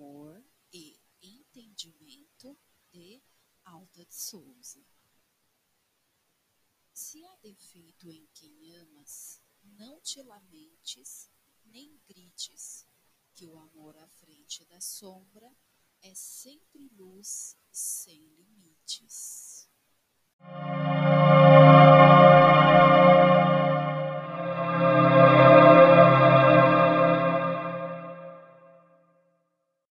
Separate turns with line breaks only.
amor e entendimento de Alta de Souza. Se há defeito em quem amas, não te lamentes nem grites, que o amor à frente da sombra é sempre luz